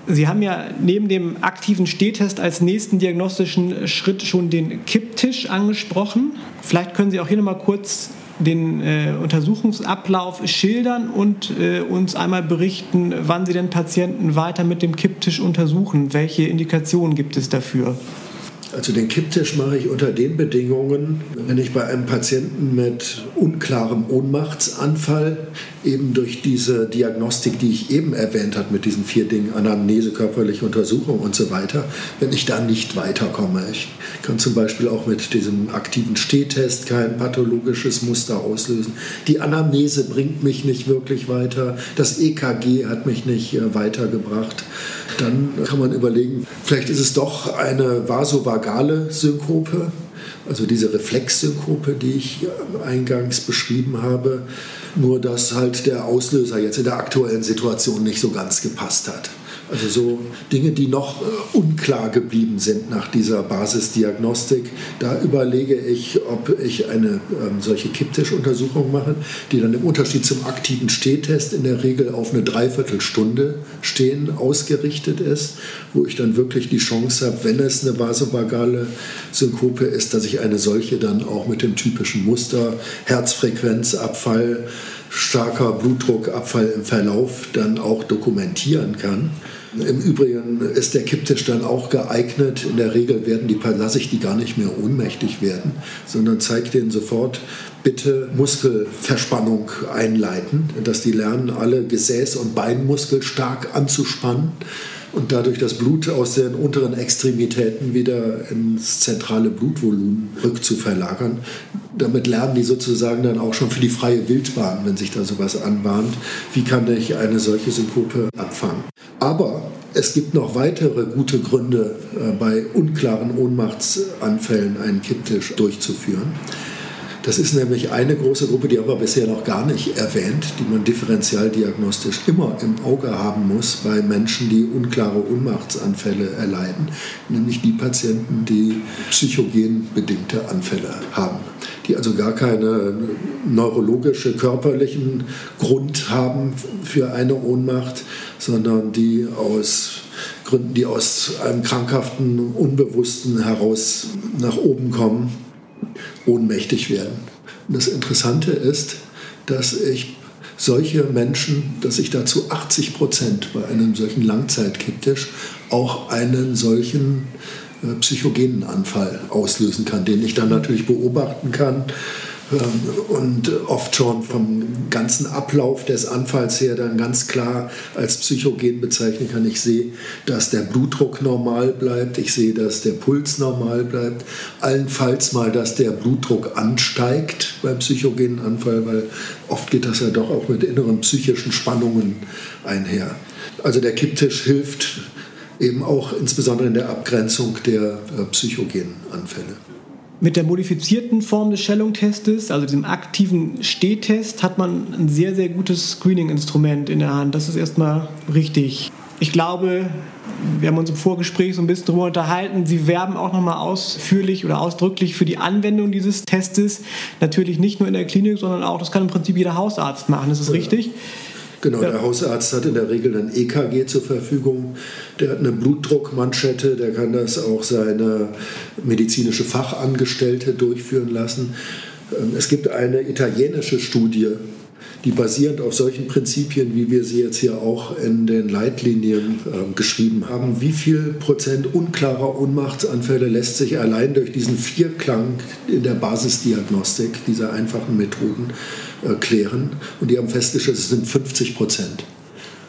Sie haben ja neben dem aktiven Stehtest als nächsten diagnostischen Schritt schon den Kipptisch angesprochen. Vielleicht können Sie auch hier nochmal kurz den äh, Untersuchungsablauf schildern und äh, uns einmal berichten, wann Sie den Patienten weiter mit dem Kipptisch untersuchen. Welche Indikationen gibt es dafür? Also den Kipptisch mache ich unter den Bedingungen, wenn ich bei einem Patienten mit unklarem Ohnmachtsanfall eben durch diese Diagnostik, die ich eben erwähnt habe, mit diesen vier Dingen, Anamnese, körperliche Untersuchung und so weiter, wenn ich da nicht weiterkomme. Ich kann zum Beispiel auch mit diesem aktiven Stehtest kein pathologisches Muster auslösen. Die Anamnese bringt mich nicht wirklich weiter. Das EKG hat mich nicht äh, weitergebracht. Dann kann man überlegen, vielleicht ist es doch eine vasovagale Synkope, also diese Reflexsynkope, die ich eingangs beschrieben habe. Nur dass halt der Auslöser jetzt in der aktuellen Situation nicht so ganz gepasst hat. Also so Dinge, die noch äh, unklar geblieben sind nach dieser Basisdiagnostik. Da überlege ich, ob ich eine ähm, solche Kipptischuntersuchung mache, die dann im Unterschied zum aktiven Stehtest in der Regel auf eine Dreiviertelstunde stehen ausgerichtet ist, wo ich dann wirklich die Chance habe, wenn es eine vasovagale Synkope ist, dass ich eine solche dann auch mit dem typischen Muster Herzfrequenzabfall, starker Blutdruckabfall im Verlauf dann auch dokumentieren kann. Im Übrigen ist der Kipptisch dann auch geeignet. In der Regel werden die, lasse ich die gar nicht mehr ohnmächtig werden, sondern zeige denen sofort, bitte Muskelverspannung einleiten, dass die lernen, alle Gesäß- und Beinmuskel stark anzuspannen und dadurch das Blut aus den unteren Extremitäten wieder ins zentrale Blutvolumen rückzuverlagern. Damit lernen die sozusagen dann auch schon für die freie Wildbahn, wenn sich da sowas anbahnt, wie kann ich eine solche Synkope abfangen. Aber es gibt noch weitere gute Gründe, äh, bei unklaren Ohnmachtsanfällen einen Kipptisch durchzuführen. Das ist nämlich eine große Gruppe, die aber bisher noch gar nicht erwähnt, die man differentialdiagnostisch immer im Auge haben muss bei Menschen, die unklare Ohnmachtsanfälle erleiden, nämlich die Patienten, die psychogen bedingte Anfälle haben, die also gar keine neurologische, körperlichen Grund haben für eine Ohnmacht, sondern die aus Gründen, die aus einem krankhaften, unbewussten heraus nach oben kommen ohnmächtig werden. Und das Interessante ist, dass ich solche Menschen, dass ich dazu 80 Prozent bei einem solchen Langzeitkiptisch auch einen solchen äh, psychogenen Anfall auslösen kann, den ich dann natürlich beobachten kann und oft schon vom ganzen Ablauf des Anfalls her dann ganz klar als Psychogen bezeichnen kann. Ich sehe, dass der Blutdruck normal bleibt, ich sehe, dass der Puls normal bleibt, allenfalls mal, dass der Blutdruck ansteigt beim psychogenen Anfall, weil oft geht das ja doch auch mit inneren psychischen Spannungen einher. Also der Kipptisch hilft eben auch insbesondere in der Abgrenzung der äh, psychogenen Anfälle. Mit der modifizierten Form des Schellung-Testes, also diesem aktiven Stehtest, hat man ein sehr, sehr gutes Screening-Instrument in der Hand. Das ist erstmal richtig. Ich glaube, wir haben uns im Vorgespräch so ein bisschen darüber unterhalten. Sie werben auch nochmal ausführlich oder ausdrücklich für die Anwendung dieses Testes. Natürlich nicht nur in der Klinik, sondern auch, das kann im Prinzip jeder Hausarzt machen. Ist das ja. richtig? Genau, ja. der Hausarzt hat in der Regel ein EKG zur Verfügung, der hat eine Blutdruckmanschette, der kann das auch seine medizinische Fachangestellte durchführen lassen. Ähm, es gibt eine italienische Studie, die basierend auf solchen Prinzipien, wie wir sie jetzt hier auch in den Leitlinien äh, geschrieben haben, wie viel Prozent unklarer Ohnmachtsanfälle lässt sich allein durch diesen Vierklang in der Basisdiagnostik dieser einfachen Methoden äh, klären. Und die haben festgestellt, es sind 50 Prozent.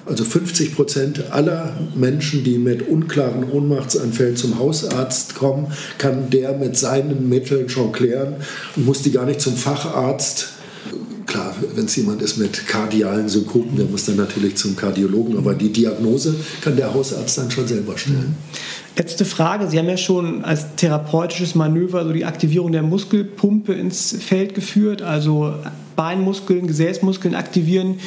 Also 50 Prozent aller Menschen, die mit unklaren Ohnmachtsanfällen zum Hausarzt kommen, kann der mit seinen Mitteln schon klären und muss die gar nicht zum Facharzt. Klar, wenn es jemand ist mit kardialen Synkopen, der muss dann natürlich zum Kardiologen, aber die Diagnose kann der Hausarzt dann schon selber stellen. Letzte Frage. Sie haben ja schon als therapeutisches Manöver so die Aktivierung der Muskelpumpe ins Feld geführt, also Beinmuskeln, Gesäßmuskeln aktivieren.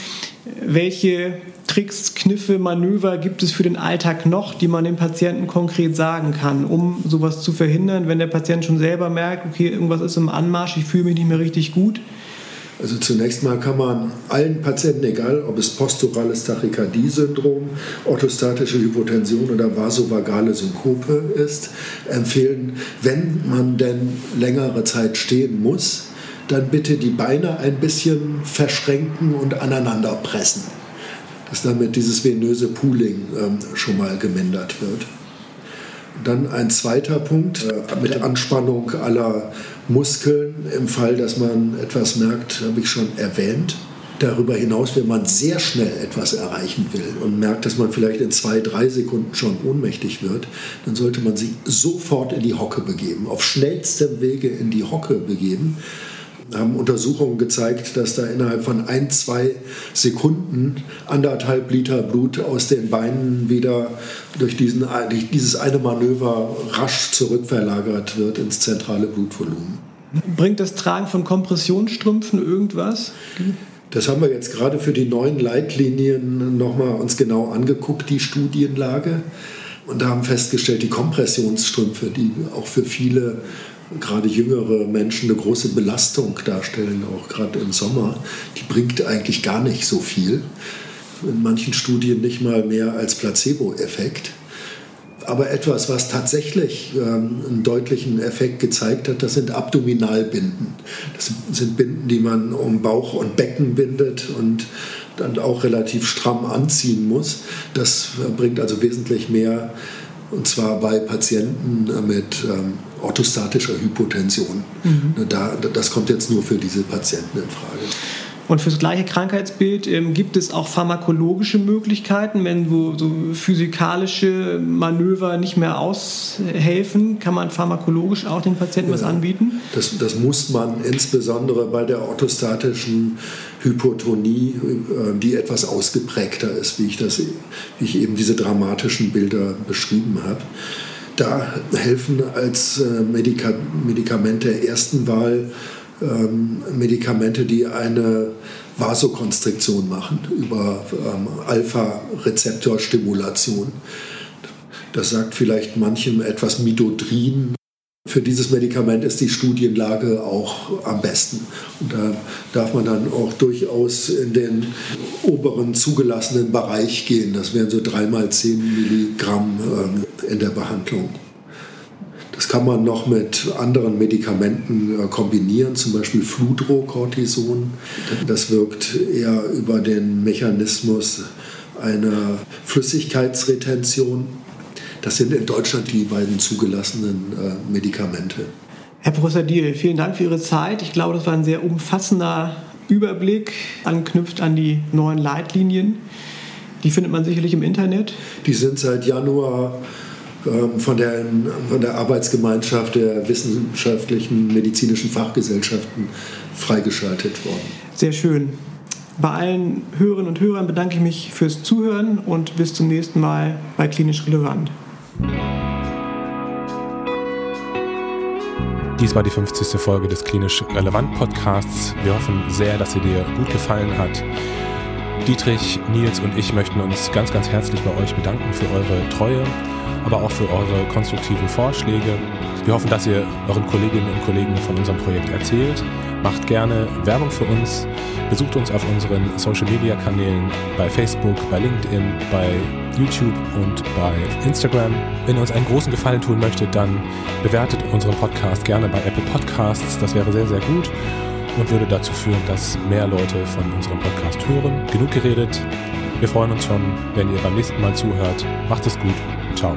Welche Tricks, Kniffe, Manöver gibt es für den Alltag noch, die man dem Patienten konkret sagen kann, um sowas zu verhindern, wenn der Patient schon selber merkt, okay, irgendwas ist im Anmarsch, ich fühle mich nicht mehr richtig gut? Also zunächst mal kann man allen Patienten, egal ob es posturales Tachykardie-Syndrom, orthostatische Hypotension oder vasovagale Synkope ist, empfehlen, wenn man denn längere Zeit stehen muss, dann bitte die Beine ein bisschen verschränken und aneinander pressen, dass damit dieses venöse Pooling ähm, schon mal gemindert wird. Dann ein zweiter Punkt äh, mit Anspannung aller Muskeln. Im Fall, dass man etwas merkt, habe ich schon erwähnt. Darüber hinaus, wenn man sehr schnell etwas erreichen will und merkt, dass man vielleicht in zwei, drei Sekunden schon ohnmächtig wird, dann sollte man sich sofort in die Hocke begeben, auf schnellstem Wege in die Hocke begeben haben Untersuchungen gezeigt, dass da innerhalb von ein, zwei Sekunden anderthalb Liter Blut aus den Beinen wieder durch, diesen, durch dieses eine Manöver rasch zurückverlagert wird ins zentrale Blutvolumen. Bringt das Tragen von Kompressionsstrümpfen irgendwas? Das haben wir jetzt gerade für die neuen Leitlinien nochmal uns genau angeguckt, die Studienlage. Und da haben festgestellt, die Kompressionsstrümpfe, die auch für viele gerade jüngere Menschen eine große Belastung darstellen, auch gerade im Sommer, die bringt eigentlich gar nicht so viel. In manchen Studien nicht mal mehr als Placebo-Effekt. Aber etwas, was tatsächlich ähm, einen deutlichen Effekt gezeigt hat, das sind Abdominalbinden. Das sind Binden, die man um Bauch und Becken bindet und dann auch relativ stramm anziehen muss. Das bringt also wesentlich mehr und zwar bei Patienten mit ähm, orthostatischer Hypotension. Mhm. Da, das kommt jetzt nur für diese Patienten in Frage. Und für das gleiche Krankheitsbild ähm, gibt es auch pharmakologische Möglichkeiten, wenn so, so, physikalische Manöver nicht mehr aushelfen, kann man pharmakologisch auch den Patienten ja, was anbieten? Das, das, muss man insbesondere bei der orthostatischen Hypotonie, äh, die etwas ausgeprägter ist, wie ich, das, wie ich eben diese dramatischen Bilder beschrieben habe. Da helfen als äh, Medika Medikamente der ersten Wahl ähm, Medikamente, die eine Vasokonstriktion machen über ähm, Alpha-Rezeptorstimulation. Das sagt vielleicht manchem etwas Midodrin. Für dieses Medikament ist die Studienlage auch am besten. Und da darf man dann auch durchaus in den oberen zugelassenen Bereich gehen. Das wären so dreimal 10 Milligramm ähm, in der Behandlung. Das kann man noch mit anderen Medikamenten äh, kombinieren, zum Beispiel Fludrocortison. Das wirkt eher über den Mechanismus einer Flüssigkeitsretention. Das sind in Deutschland die beiden zugelassenen äh, Medikamente. Herr Professor Diel, vielen Dank für Ihre Zeit. Ich glaube, das war ein sehr umfassender Überblick, anknüpft an die neuen Leitlinien. Die findet man sicherlich im Internet. Die sind seit Januar ähm, von der, von der Arbeitsgemeinschaft der wissenschaftlichen medizinischen Fachgesellschaften freigeschaltet worden. Sehr schön. Bei allen Hörerinnen und Hörern bedanke ich mich fürs Zuhören und bis zum nächsten Mal bei Klinisch Relevant. Dies war die 50. Folge des Klinisch Relevant Podcasts. Wir hoffen sehr, dass sie dir gut gefallen hat. Dietrich, Nils und ich möchten uns ganz, ganz herzlich bei euch bedanken für eure Treue, aber auch für eure konstruktiven Vorschläge. Wir hoffen, dass ihr euren Kolleginnen und Kollegen von unserem Projekt erzählt. Macht gerne Werbung für uns. Besucht uns auf unseren Social-Media-Kanälen bei Facebook, bei LinkedIn, bei YouTube und bei Instagram. Wenn ihr uns einen großen Gefallen tun möchtet, dann bewertet unseren Podcast gerne bei Apple Podcasts. Das wäre sehr, sehr gut und würde dazu führen, dass mehr Leute von unserem Podcast hören. Genug geredet. Wir freuen uns schon, wenn ihr beim nächsten Mal zuhört. Macht es gut. Ciao.